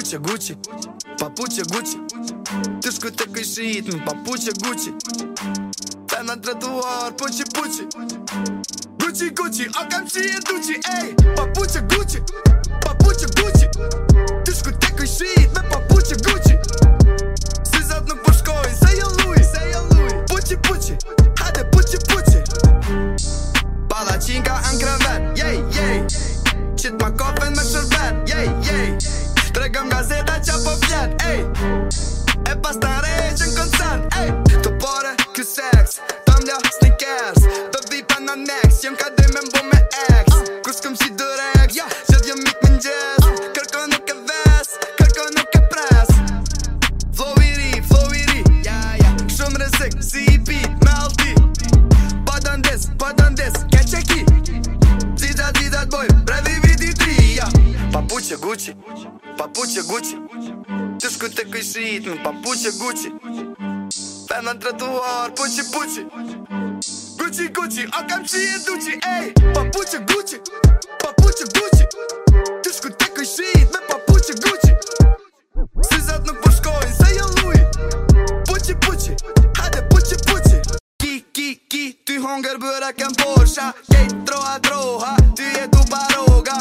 папуча Гуччи, папуча Гуччи Ти ж такий шиїтм, ну, папуча Гуччі Та на тротуар, пучі-пучі Гуччі-гуччі, а камці є дучі, ей, папуча Гуччі, папуча Гуччі pas të rejqë në koncert hey! Të pare kjo seks Të mlo sneakers Të vipa në next Jëm ka dhe me mbu me ex uh, Kus këm si durex yeah. Shët jëm mik më njës uh, Kërko në ke ves Kërko në ke pres Flow i ri, flow i ri yeah, yeah. Shumë rësik, si i pi, me alti Pardon this, pardon this Ke që ki Gjitha gjitha të brevi Previ viti tri yeah. Papuqe Gucci Papuqe Gucci Іграшку такий світ, ну папуча Гучі Пена тротуар, пучі-пучі Гучі, Гучі, а камчі є дучі, ей Папуча Гучі, папуча Гучі Тишку такий світ, ми ну, папуча Гучі Всі за одну пушко і заялує Пучі-пучі, хаде пучі-пучі Кі, кі, кі, ти гонгер бюрак емборша Ей, трога, трога, ти є дуба рога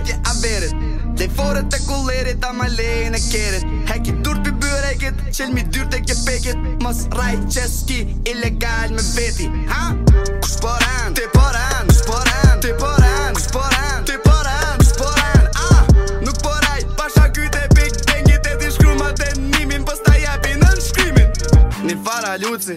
vetje a verit Dhe i forët të kullerit a ma lejnë e kerit qëll mi ke Mos raj që s'ki ilegal me veti Ha? Kus Te poran? Po Kus Te poran? Po Kus Te poran? Po a? nuk poraj, pasha e pik tengit e ti shkru ma denimin Pos ta japi në nëshkrimin Një fara luci